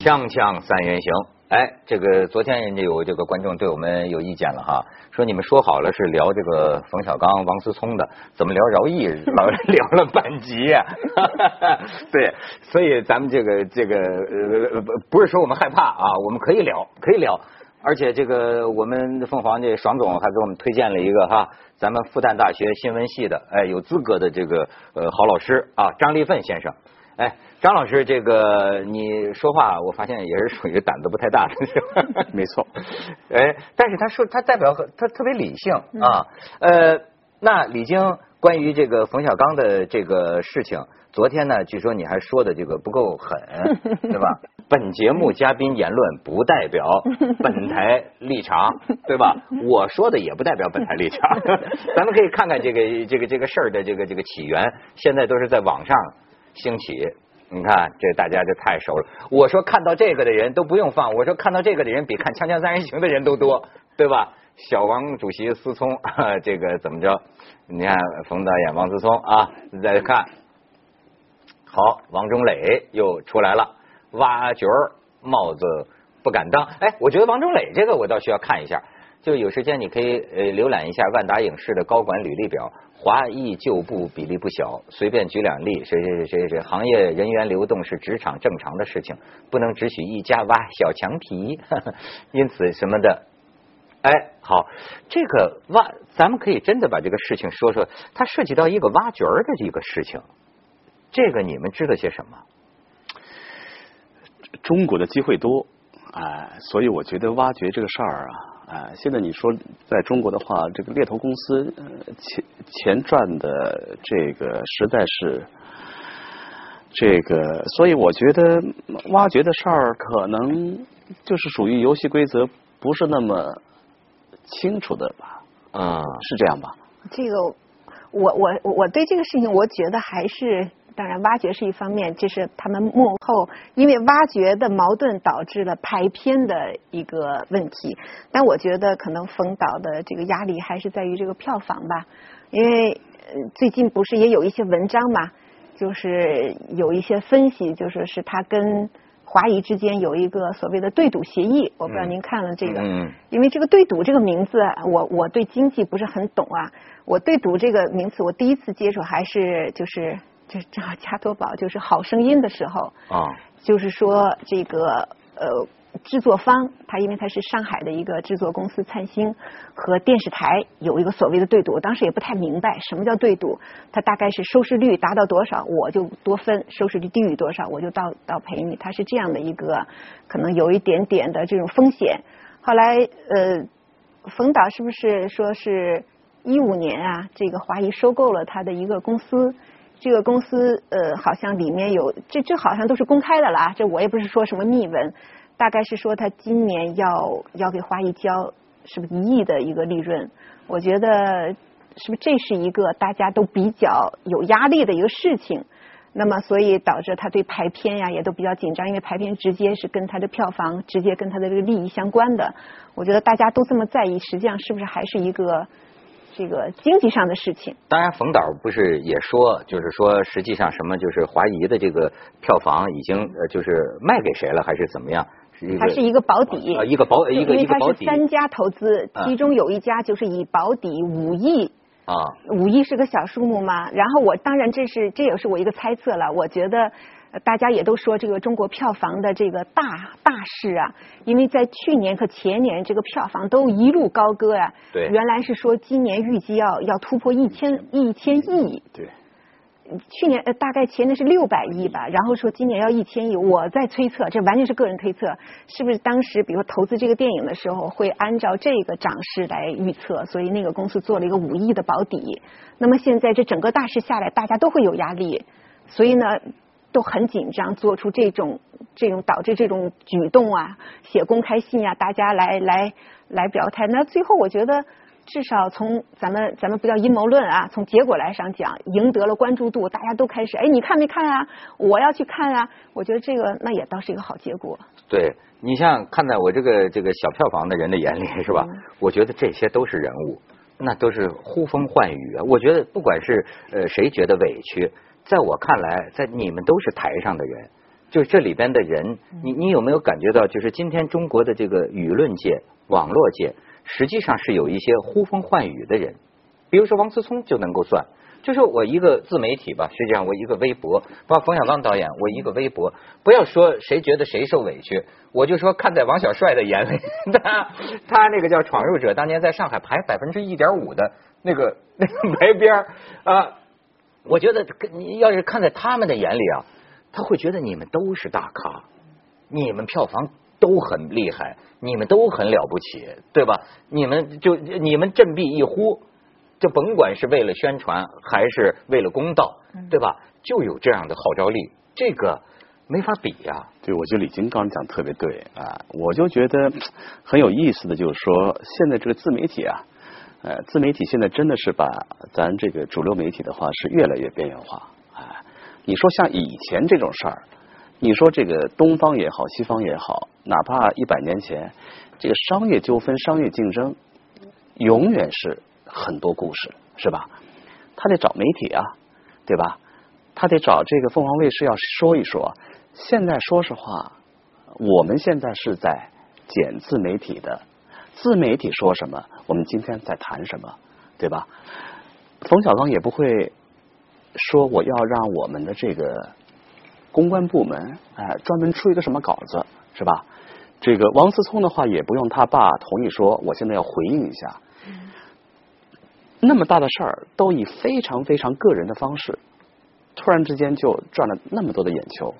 锵锵三人行，哎，这个昨天人家有这个观众对我们有意见了哈，说你们说好了是聊这个冯小刚、王思聪的，怎么聊饶毅老聊了半集呀？对，所以咱们这个这个呃不不是说我们害怕啊，我们可以聊，可以聊，而且这个我们凤凰这爽总还给我们推荐了一个哈，咱们复旦大学新闻系的哎有资格的这个呃好老师啊张立奋先生。哎，张老师，这个你说话，我发现也是属于胆子不太大的，没错。哎，但是他说他代表他特别理性啊。呃，那李菁关于这个冯小刚的这个事情，昨天呢，据说你还说的这个不够狠，对吧？本节目嘉宾言论不代表本台立场，对吧？我说的也不代表本台立场。咱们可以看看这个这个这个事儿的这个这个起源，现在都是在网上。兴起，你看这大家就太熟了。我说看到这个的人都不用放，我说看到这个的人比看《锵锵三人行》的人都多，对吧？小王主席思聪，这个怎么着？你看冯导演王思聪啊，再看，好，王中磊又出来了，挖角帽子不敢当。哎，我觉得王中磊这个我倒需要看一下，就有时间你可以呃浏览一下万达影视的高管履历表。华裔旧部比例不小，随便举两例，谁谁谁谁谁，行业人员流动是职场正常的事情，不能只许一家挖小强皮，因此什么的，哎，好，这个挖，咱们可以真的把这个事情说说，它涉及到一个挖角的这个事情，这个你们知道些什么？中国的机会多，哎，所以我觉得挖掘这个事儿啊。哎，现在你说在中国的话，这个猎头公司钱钱赚的这个实在是这个，所以我觉得挖掘的事儿可能就是属于游戏规则不是那么清楚的吧？啊，是这样吧？这个，我我我对这个事情，我觉得还是。当然，挖掘是一方面，这是他们幕后因为挖掘的矛盾导致了排片的一个问题。但我觉得可能冯导的这个压力还是在于这个票房吧，因为最近不是也有一些文章嘛，就是有一些分析，就说是他跟华谊之间有一个所谓的对赌协议。我不知道您看了这个，因为这个对赌这个名字，我我对经济不是很懂啊。我对赌这个名词，我第一次接触还是就是。就正好加多宝就是好声音的时候啊，就是说这个呃制作方他因为他是上海的一个制作公司灿星和电视台有一个所谓的对赌，我当时也不太明白什么叫对赌，他大概是收视率达到多少我就多分，收视率低于多少我就到到赔你，他是这样的一个可能有一点点的这种风险。后来呃冯导是不是说是一五年啊，这个华谊收购了他的一个公司。这个公司呃，好像里面有这这好像都是公开的了啊，这我也不是说什么秘闻，大概是说他今年要要给华谊交是不是一亿的一个利润？我觉得是不是这是一个大家都比较有压力的一个事情？那么所以导致他对排片呀也都比较紧张，因为排片直接是跟他的票房直接跟他的这个利益相关的。我觉得大家都这么在意，实际上是不是还是一个？这个经济上的事情，当然，冯导不是也说，就是说，实际上什么，就是华谊的这个票房已经呃，就是卖给谁了，还是怎么样？它是一个保底，一个保一个一个保底。三家投资，其中有一家就是以保底五亿啊，五亿是个小数目吗。然后我当然这是这也是我一个猜测了，我觉得。大家也都说这个中国票房的这个大大势啊，因为在去年和前年这个票房都一路高歌啊。对。原来是说今年预计要要突破一千一千亿。对。去年呃大概前年是六百亿吧，然后说今年要一千亿，我在推测，这完全是个人推测，是不是当时比如投资这个电影的时候会按照这个涨势来预测，所以那个公司做了一个五亿的保底。那么现在这整个大势下来，大家都会有压力，所以呢。都很紧张，做出这种这种导致这种举动啊，写公开信啊，大家来来来表态。那最后我觉得，至少从咱们咱们不叫阴谋论啊，从结果来上讲，赢得了关注度，大家都开始哎，你看没看啊？我要去看啊！我觉得这个那也倒是一个好结果。对你像看在我这个这个小票房的人的眼里是吧？我觉得这些都是人物，那都是呼风唤雨啊！我觉得不管是呃谁觉得委屈。在我看来，在你们都是台上的人，就是这里边的人，你你有没有感觉到，就是今天中国的这个舆论界、网络界，实际上是有一些呼风唤雨的人，比如说王思聪就能够算。就是我一个自媒体吧，实际上我一个微博，包括冯小刚导演，我一个微博，不要说谁觉得谁受委屈，我就说看在王小帅的眼里，他他那个叫闯入者，当年在上海排百分之一点五的那个那个排边啊，我觉得你要是看在他们的眼里啊，他会觉得你们都是大咖，你们票房都很厉害，你们都很了不起，对吧？你们就你们振臂一呼。就甭管是为了宣传还是为了公道，对吧？就有这样的号召力，这个没法比呀。对，我觉得李金刚讲特别对啊，我就觉得很有意思的就是说，现在这个自媒体啊，呃，自媒体现在真的是把咱这个主流媒体的话是越来越边缘化啊。你说像以前这种事儿，你说这个东方也好，西方也好，哪怕一百年前，这个商业纠纷、商业竞争，永远是。很多故事是吧？他得找媒体啊，对吧？他得找这个凤凰卫视要说一说。现在说实话，我们现在是在剪自媒体的，自媒体说什么，我们今天在谈什么，对吧？冯小刚也不会说我要让我们的这个公关部门哎专门出一个什么稿子，是吧？这个王思聪的话也不用他爸同意说，我现在要回应一下。那么大的事儿，都以非常非常个人的方式，突然之间就赚了那么多的眼球，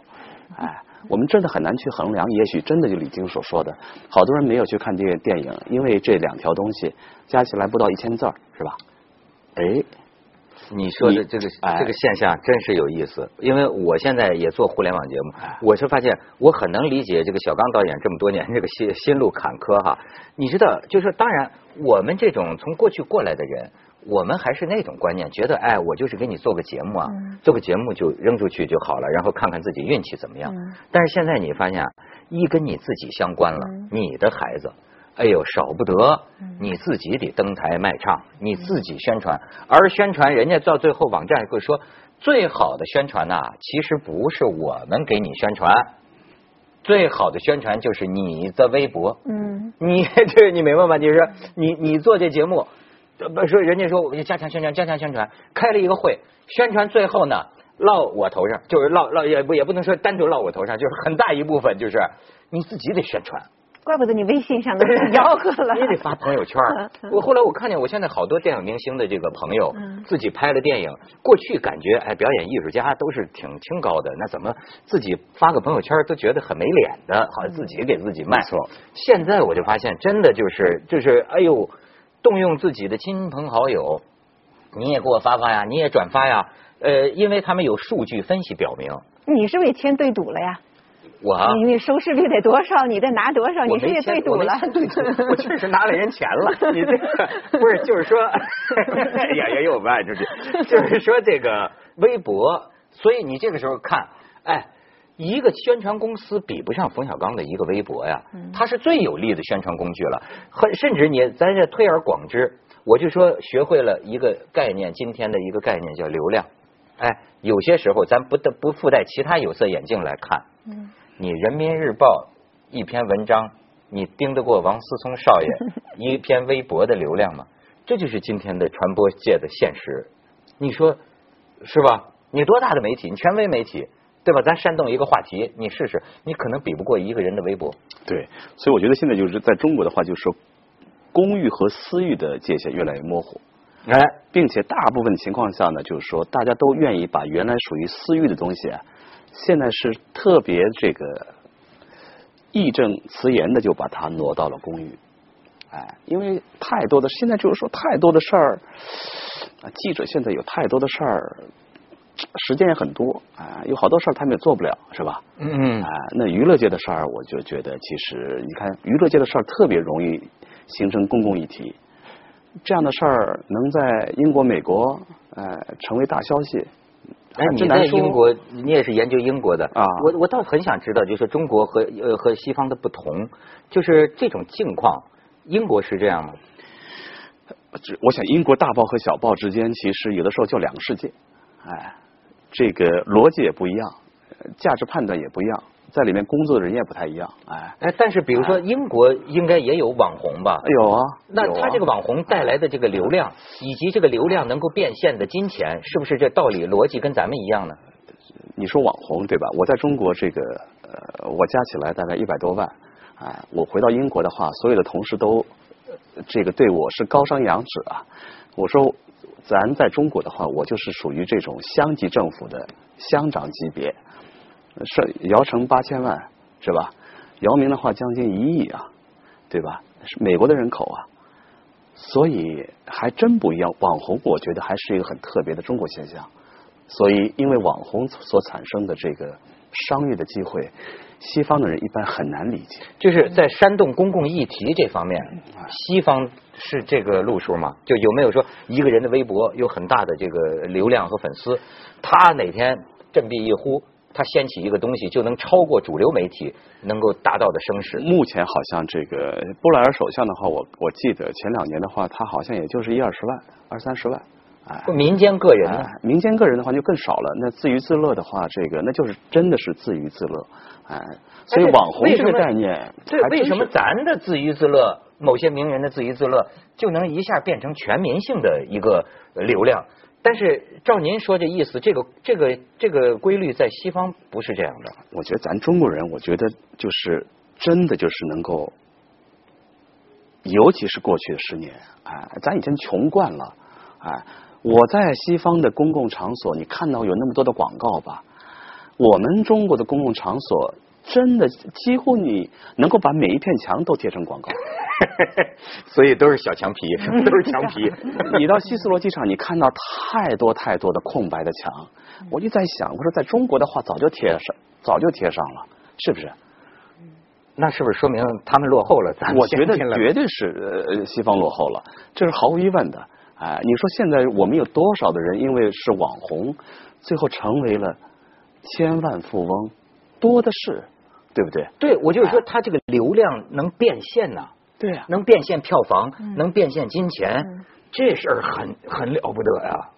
哎，我们真的很难去衡量。也许真的就李菁所说的，好多人没有去看这个电影，因为这两条东西加起来不到一千字儿，是吧？哎，你说的这个这个现象真是有意思，因为我现在也做互联网节目，我是发现我很能理解这个小刚导演这么多年这个心 心路坎坷哈。你知道，就是当然我们这种从过去过来的人。我们还是那种观念，觉得哎，我就是给你做个节目啊，做个节目就扔出去就好了，然后看看自己运气怎么样。但是现在你发现，一跟你自己相关了，你的孩子，哎呦少不得，你自己得登台卖唱，你自己宣传。而宣传，人家到最后网站会说，最好的宣传呐，其实不是我们给你宣传，最好的宣传就是你的微博。嗯，你这 你明白吗？就是你你做这节目。不是，人家说我就加强宣传，加强宣传，开了一个会，宣传最后呢落我头上，就是落落也不也不能说单独落我头上，就是很大一部分就是你自己得宣传。怪不得你微信上都吆喝了。你得发朋友圈。我后来我看见，我现在好多电影明星的这个朋友自己拍了电影，过去感觉哎，表演艺术家都是挺清高的，那怎么自己发个朋友圈都觉得很没脸的，好像自己给自己卖。错。现在我就发现，真的就是就是哎呦。动用自己的亲朋好友，你也给我发发呀，你也转发呀，呃，因为他们有数据分析表明，你是不是也签对赌了呀？我你你收视率得多少？你得拿多少？你是也对赌了？对赌，我确实拿了人钱了。你这个不是 就是说，呀呀又卖出去，就是说这个微博，所以你这个时候看，哎。一个宣传公司比不上冯小刚的一个微博呀，它是最有力的宣传工具了。很甚至你咱这推而广之，我就说学会了一个概念，今天的一个概念叫流量。哎，有些时候咱不得不附带其他有色眼镜来看。你人民日报一篇文章，你盯得过王思聪少爷 一篇微博的流量吗？这就是今天的传播界的现实。你说是吧？你多大的媒体？你权威媒体。对吧？咱煽动一个话题，你试试，你可能比不过一个人的微博。对，所以我觉得现在就是在中国的话，就是说公域和私域的界限越来越模糊。哎，并且大部分情况下呢，就是说大家都愿意把原来属于私域的东西，啊现在是特别这个义正辞严的就把它挪到了公域。哎，因为太多的现在就是说太多的事儿，记者现在有太多的事儿。时间也很多啊，有好多事儿他们也做不了，是吧？嗯啊，那娱乐界的事儿，我就觉得其实你看，娱乐界的事儿特别容易形成公共议题，这样的事儿能在英国、美国呃成为大消息。哎，你在英国，你也是研究英国的啊？我我倒很想知道，就是中国和呃和西方的不同，就是这种境况，英国是这样吗？我想英国大报和小报之间，其实有的时候就两个世界，哎。这个逻辑也不一样，价值判断也不一样，在里面工作的人也不太一样，哎。哎，但是比如说英国应该也有网红吧？有啊。那他这个网红带来的这个流量，以及这个流量能够变现的金钱，是不是这道理逻辑跟咱们一样呢？你说网红对吧？我在中国这个呃，我加起来大概一百多万，啊，我回到英国的话，所有的同事都这个对我是高山仰止啊。我说咱在中国的话，我就是属于这种乡级政府的乡长级别，是姚晨八千万是吧？姚明的话将近一亿啊，对吧？是美国的人口啊，所以还真不一样。网红我觉得还是一个很特别的中国现象。所以，因为网红所产生的这个商业的机会，西方的人一般很难理解。就是在煽动公共议题这方面，西方是这个路数吗？就有没有说一个人的微博有很大的这个流量和粉丝，他哪天振臂一呼，他掀起一个东西，就能超过主流媒体能够达到的声势？目前好像这个布莱尔首相的话，我我记得前两年的话，他好像也就是一二十万、二三十万。民间个人呢？民间个人的话就更少了。那自娱自乐的话，这个那就是真的是自娱自乐。哎，所以网红这个概念，这为什么咱的自娱自乐，某些名人的自娱自乐，就能一下变成全民性的一个流量？但是照您说这意思，这个这个这个规律在西方不是这样的。我觉得咱中国人，我觉得就是真的就是能够，尤其是过去的十年，哎，咱已经穷惯了，哎。我在西方的公共场所，你看到有那么多的广告吧？我们中国的公共场所，真的几乎你能够把每一片墙都贴成广告，所以都是小墙皮，都是墙皮。你到希斯罗机场，你看到太多太多的空白的墙，我就在想，我说在中国的话，早就贴上，早就贴上了，是不是？那是不是说明他们落后了？咱我觉得绝对是呃西方落后了，这是毫无疑问的。哎，你说现在我们有多少的人因为是网红，最后成为了千万富翁，多的是，对不对？对，我就是说，他这个流量能变现呐，对呀，能变现票房，能变现金钱，这事儿很很了不得呀。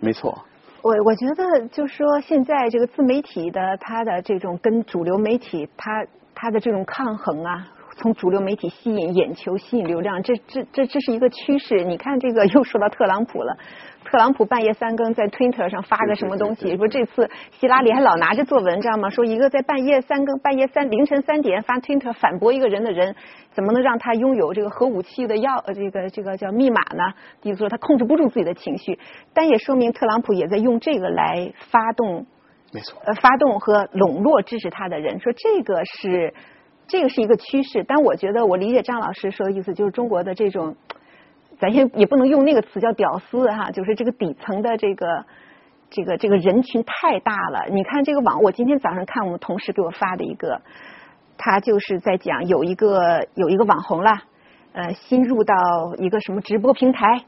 没错。我我觉得，就是说，现在这个自媒体的它的这种跟主流媒体它它的这种抗衡啊。从主流媒体吸引眼球、吸引流量，这这这这是一个趋势。你看，这个又说到特朗普了。特朗普半夜三更在 Twitter 上发个什么东西？说这次希拉里还老拿着做文章吗？说一个在半夜三更、半夜三凌晨三点发 Twitter 反驳一个人的人，怎么能让他拥有这个核武器的钥呃这个这个叫密码呢？意思说他控制不住自己的情绪，但也说明特朗普也在用这个来发动，没错，呃，发动和笼络支持他的人。说这个是。这个是一个趋势，但我觉得我理解张老师说的意思，就是中国的这种，咱先也不能用那个词叫屌丝哈，就是这个底层的这个这个这个人群太大了。你看这个网，我今天早上看我们同事给我发的一个，他就是在讲有一个有一个网红了，呃，新入到一个什么直播平台，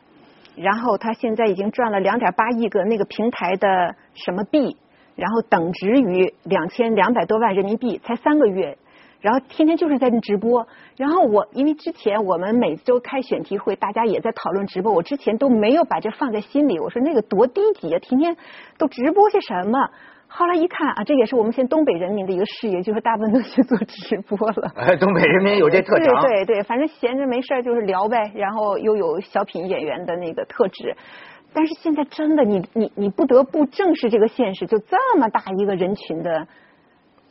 然后他现在已经赚了两点八亿个那个平台的什么币，然后等值于两千两百多万人民币，才三个月。然后天天就是在那直播，然后我因为之前我们每周开选题会，大家也在讨论直播，我之前都没有把这放在心里。我说那个多低级啊，天天都直播些什么？后来一看啊，这也是我们现在东北人民的一个事业，就是大部分都去做直播了。哎，东北人民有这特长。对对对，反正闲着没事就是聊呗，然后又有小品演员的那个特质。但是现在真的，你你你不得不正视这个现实，就这么大一个人群的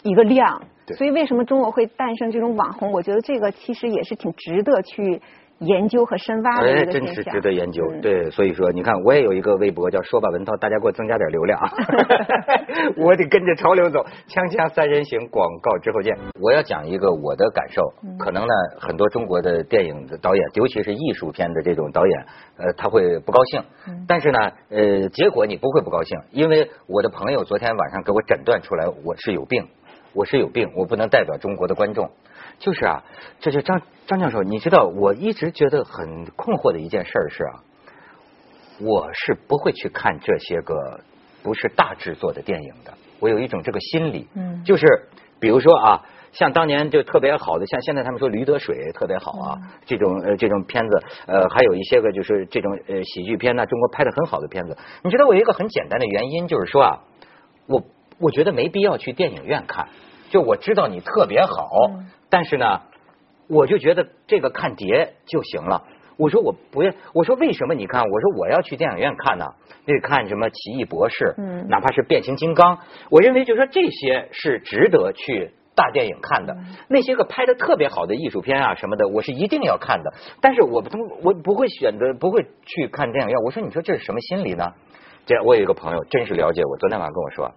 一个量。所以，为什么中国会诞生这种网红？我觉得这个其实也是挺值得去研究和深挖的一个现象。真是值得研究。对，所以说，你看，我也有一个微博叫“说吧文涛”，大家给我增加点流量啊。我得跟着潮流走。锵锵三人行，广告之后见。我要讲一个我的感受，可能呢，很多中国的电影的导演，尤其是艺术片的这种导演，呃，他会不高兴。但是呢，呃，结果你不会不高兴，因为我的朋友昨天晚上给我诊断出来，我是有病。我是有病，我不能代表中国的观众。就是啊，这就张张教授，你知道，我一直觉得很困惑的一件事是啊，我是不会去看这些个不是大制作的电影的。我有一种这个心理，嗯，就是比如说啊，像当年就特别好的，像现在他们说《驴得水》特别好啊，这种呃这种片子，呃，还有一些个就是这种呃喜剧片呢，中国拍的很好的片子。你知道我有一个很简单的原因，就是说啊，我。我觉得没必要去电影院看。就我知道你特别好，但是呢，我就觉得这个看碟就行了。我说我不要，我说为什么？你看，我说我要去电影院看呢，那看什么奇异博士，嗯哪怕是变形金刚，我认为就是说这些是值得去大电影看的。那些个拍的特别好的艺术片啊什么的，我是一定要看的。但是我不我不会选择，不会去看电影院。我说你说这是什么心理呢？这我有一个朋友真是了解我，昨天晚上跟我说，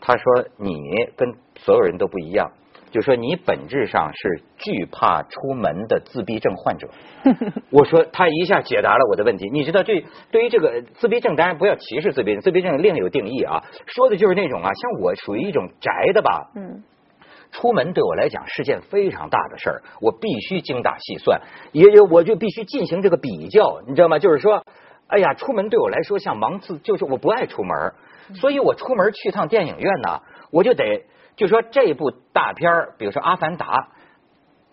他说你跟所有人都不一样。就说你本质上是惧怕出门的自闭症患者，我说他一下解答了我的问题。你知道，这对于这个自闭症，当然不要歧视自闭症，自闭症另有定义啊。说的就是那种啊，像我属于一种宅的吧，嗯，出门对我来讲是件非常大的事儿，我必须精打细算，也有我就必须进行这个比较，你知道吗？就是说，哎呀，出门对我来说像盲刺，就是我不爱出门，所以我出门去趟电影院呢，我就得。就说这部大片儿，比如说《阿凡达》，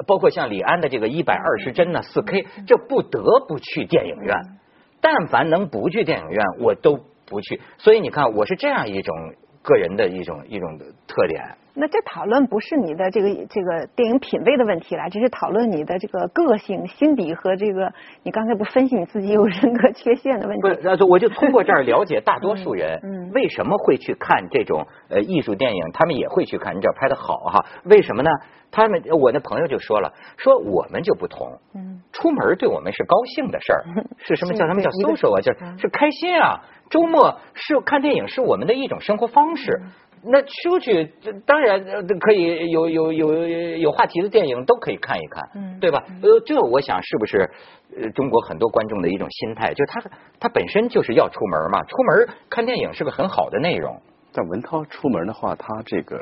包括像李安的这个一百二十帧呢，四 K，这不得不去电影院。但凡能不去电影院，我都不去。所以你看，我是这样一种个人的一种一种特点。那这讨论不是你的这个这个电影品味的问题了，这是讨论你的这个个性、心理和这个你刚才不分析你自己有人格缺陷的问题。不是，我就通过这儿 了解大多数人为什么会去看这种呃艺术电影，他们也会去看，你知道拍的好哈？为什么呢？他们我那朋友就说了，说我们就不同，嗯，出门对我们是高兴的事儿，是什么叫什么叫 social 啊？就是嗯是开心啊，周末是看电影是我们的一种生活方式。那出去当然呃可以有有有有话题的电影都可以看一看，嗯对吧？呃，这我想是不是呃中国很多观众的一种心态，就是他他本身就是要出门嘛，出门看电影是个很好的内容。但文涛出门的话，他这个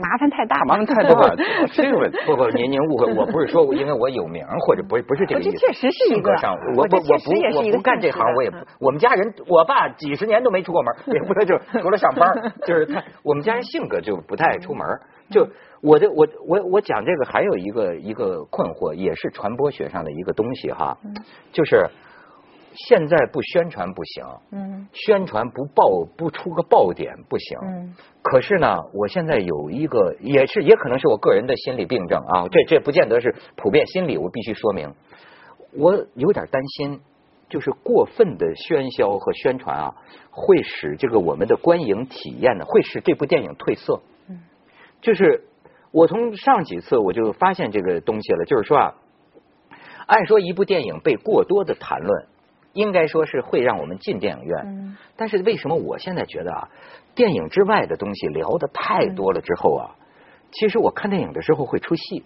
麻烦太大了，麻烦太大了，这个问题。不不，您您误会，我不是说因为我有名或者不是不是这个意思。这确实是一个性格上，我我我不我不干这行我也不嗯。我们家人，我爸几十年都没出过门，也不是就除了上班，就是他我们家人性格就不太爱出门。就我的我我我讲这个还有一个一个困惑，也是传播学上的一个东西哈，就是现在不宣传不行，嗯宣传不爆不出个爆点不行。嗯可是呢，我现在有一个，也是也可能是我个人的心理病症啊，这这不见得是普遍心理，我必须说明，我有点担心，就是过分的喧嚣和宣传啊，会使这个我们的观影体验呢，会使这部电影褪色。嗯，就是我从上几次我就发现这个东西了，就是说啊，按说一部电影被过多的谈论，应该说是会让我们进电影院。嗯但是为什么我现在觉得啊，电影之外的东西聊的太多了之后啊，其实我看电影的时候会出戏，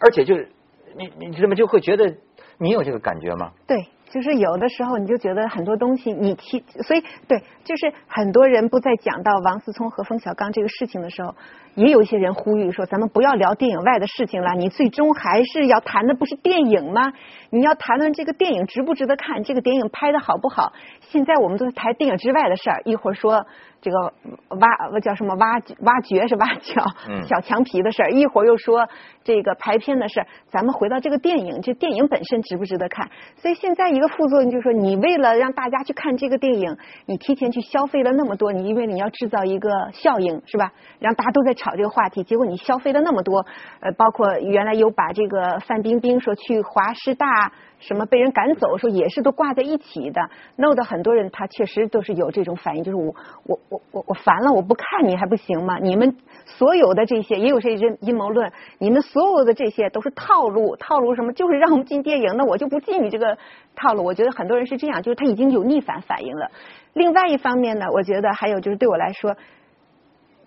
而且就是你你怎么就会觉得你有这个感觉吗？对，就是有的时候你就觉得很多东西你其所以对，就是很多人不在讲到王思聪和冯小刚这个事情的时候，也有一些人呼吁说，咱们不要聊电影外的事情了，你最终还是要谈的不是电影吗？你要谈论这个电影值不值得看，这个电影拍的好不好？现在我们都在谈电影之外的事儿，一会儿说这个挖叫什么挖挖掘是挖角嗯 小墙皮的事儿，一会儿又说这个排片的事儿，咱们回到这个电影，这电影本身值不值得看？所以现在一个副作用就是说，你为了让大家去看这个电影，你提前去消费了那么多，你因为你要制造一个效应是吧？让大家都在炒这个话题，结果你消费了那么多，呃，包括原来有把这个范冰冰说去华师大。什么被人赶走，说也是都挂在一起的，弄得很多人他确实都是有这种反应，就是我我我我我烦了，我不看你还不行吗？你们所有的这些也有这些阴阴谋论，你们所有的这些都是套路，套路什么？就是让我们进电影，那我就不进你这个套路。我觉得很多人是这样，就是他已经有逆反反应了。另外一方面呢，我觉得还有就是对我来说。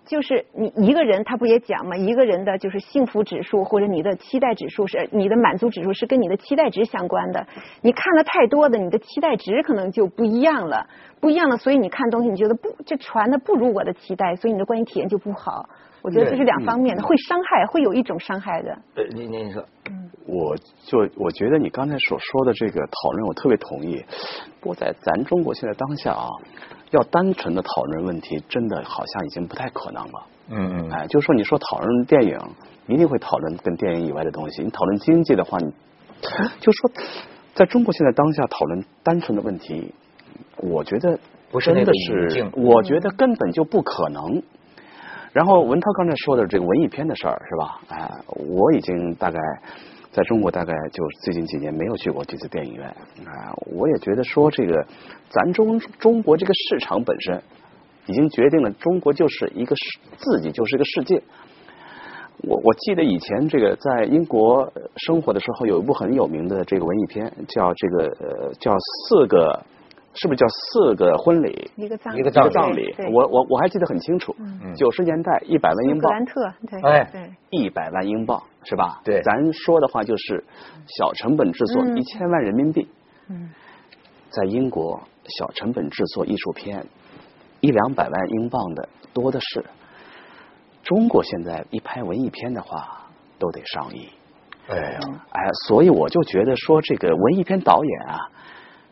就是你一个人，他不也讲吗？一个人的就是幸福指数或者你的期待指数是你的满足指数是跟你的期待值相关的。你看了太多的，你的期待值可能就不一样了，不一样了，所以你看东西你觉得不这传的不如我的期待，所以你的观影体验就不好。我觉得这是两方面的，会伤害，会有一种伤害的。呃，您您说，我就我觉得你刚才所说的这个讨论，我特别同意。不过在咱中国现在当下啊，要单纯的讨论问题，真的好像已经不太可能了。嗯嗯，哎，就是说你说讨论电影，一定会讨论跟电影以外的东西。你讨论经济的话，你 就说在中国现在当下讨论单纯的问题，我觉得不是那个真的是我觉得根本就不可能。然后文涛刚才说的这个文艺片的事儿是吧？哎，我已经大概在中国大概就最近几年没有去过几次电影院啊，我也觉得说这个咱中中国这个市场本身已经决定了中国就是一个世自己就是一个世界。我我记得以前这个在英国生活的时候，有一部很有名的这个文艺片，叫这个呃叫四个，是不是叫四个婚礼？一个葬一个葬葬礼，我我我还记得很清楚，九十年代一百万英镑，格兰特，对，哎。对，一百万英镑是吧？对。咱说的话就是小成本制作嗯。一千万人民币，嗯，在英国小成本制作艺术片一两百万英镑的多的是。中国现在一拍文艺片的话，都得上亿。哎呀，哎，所以我就觉得说，这个文艺片导演啊，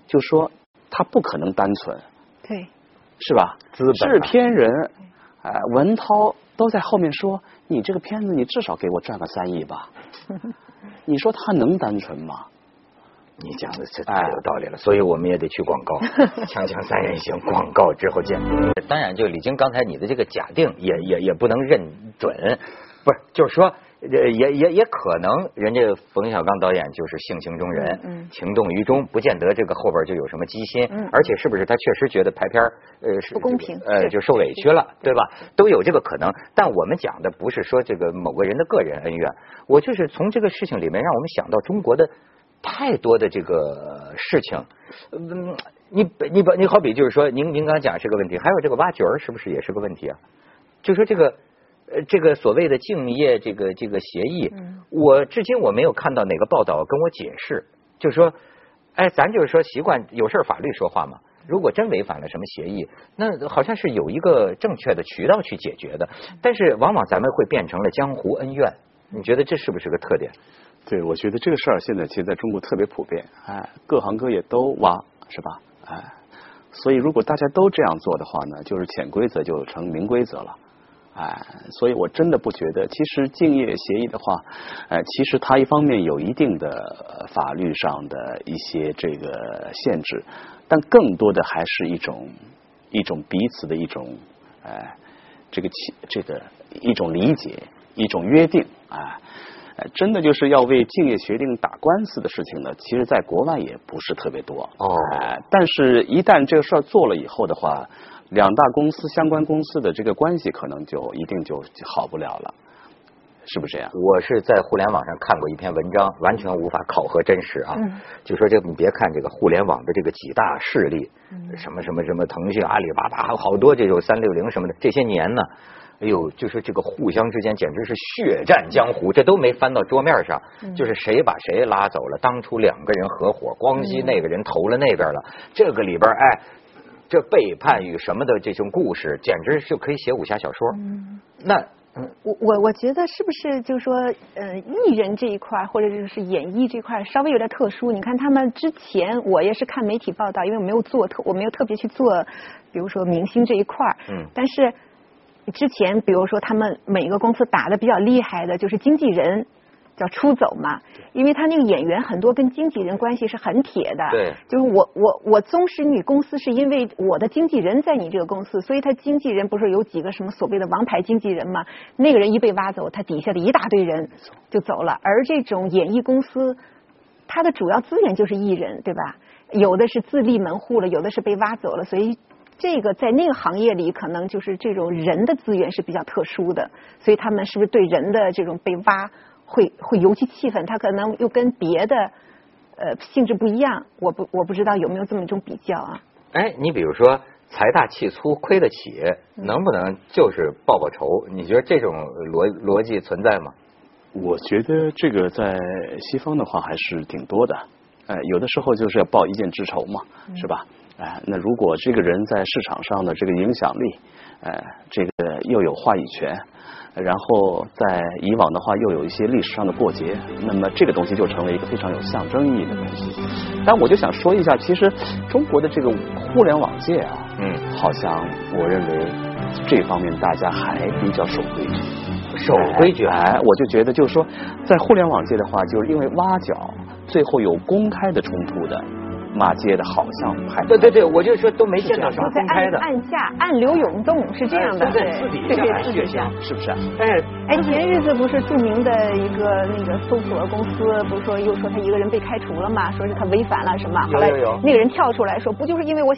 就说他不可能单纯，对，是吧？资本啊制片人，哎、文涛都在后面说，你这个片子你至少给我赚个三亿吧。你说他能单纯吗？你讲的这太有道理了，所以我们也得去广告，锵锵三人行，广告之后见。当然，就李菁刚才你的这个假定也也也不能认准，不是，就是说。呃，也也也可能，人家冯小刚导演就是性情中人，嗯情动于衷，不见得这个后边就有什么机心，嗯而且是不是他确实觉得拍片儿呃是不公平呃就受委屈了，对吧？都有这个可能。但我们讲的不是说这个某个人的个人恩怨，我就是从这个事情里面让我们想到中国的太多的这个事情。嗯，你你把你好比就是说，您您刚才讲是个问题，还有这个挖角儿是不是也是个问题啊？就说这个。呃，这个所谓的竞业这个这个协议，嗯我至今我没有看到哪个报道跟我解释，就是说，哎，咱就是说习惯有事儿法律说话嘛。如果真违反了什么协议，那好像是有一个正确的渠道去解决的，但是往往咱们会变成了江湖恩怨。你觉得这是不是个特点？对，我觉得这个事儿现在其实在中国特别普遍，哎，各行各业都挖，是吧？哎，所以如果大家都这样做的话呢，就是潜规则就成明规则了。哎，所以我真的不觉得，其实竞业协议的话，呃，其实它一方面有一定的呃法律上的一些这个限制，但更多的还是一种一种彼此的一种，呃，这个起这个一种理解，一种约定啊。呃，真的就是要为竞业协定打官司的事情呢，其实在国外也不是特别多。哦哎但是，一旦这个事儿做了以后的话，两大公司相关公司的这个关系可能就一定就好不了了，是不是这样？我是在互联网上看过一篇文章，完全无法考核真实啊。嗯就说这个你别看这个互联网的这个几大势力，嗯什么什么什么腾讯、阿里巴巴，还有好多这种三六零什么的，这些年呢。哎呦，就是这个互相之间简直是血战江湖，这都没翻到桌面上，嗯就是谁把谁拉走了。当初两个人合伙，光熙那个人投了那边了，这个里边哎，这背叛与什么的这种故事，简直就可以写武侠小说。嗯那我我我觉得是不是就是说，呃，艺人这一块或者就是演艺这块稍微有点特殊。你看他们之前，我也是看媒体报道，因为我没有做特，我没有特别去做，比如说明星这一块。嗯但是之前，比如说他们每个公司打的比较厉害的，就是经纪人。叫出走嘛，因为他那个演员很多跟经纪人关系是很铁的，对就是我我我宗师你公司是因为我的经纪人在你这个公司，所以他经纪人不是有几个什么所谓的王牌经纪人嘛？那个人一被挖走，他底下的一大堆人就走了。而这种演艺公司，它的主要资源就是艺人，对吧？有的是自立门户了，有的是被挖走了，所以。这个在那个行业里，可能就是这种人的资源是比较特殊的，所以他们是不是对人的这种被挖会会尤其气愤？他可能又跟别的呃性质不一样，我不我不知道有没有这么一种比较啊？哎，你比如说财大气粗，亏得起，嗯能不能就是报报仇？你觉得这种逻逻辑存在吗？我觉得这个在西方的话还是挺多的，哎，有的时候就是要报一箭之仇嘛，是吧？哎，那如果这个人在市场上的这个影响力，哎，这个又有话语权，然后在以往的话又有一些历史上的过节，那么这个东西就成为一个非常有象征意义的东西。但我就想说一下，其实中国的这个互联网界啊，嗯，好像我认为这方面大家还比较守规矩。守规矩哎，我就觉得就是说，在互联网界的话，就是因为挖角，最后有公开的冲突的，骂街的，好像拍对对对，我就说都没见到什么在公开的暗。下暗流涌动是这样的，哎在对私底对下对私底下。是不是啊？哎，哎，前日子不是著名的一个那个搜索公司，不是说又说他一个人被开除了嘛？说是他违反了什么？后来有有有那个人跳出来说，不就是因为我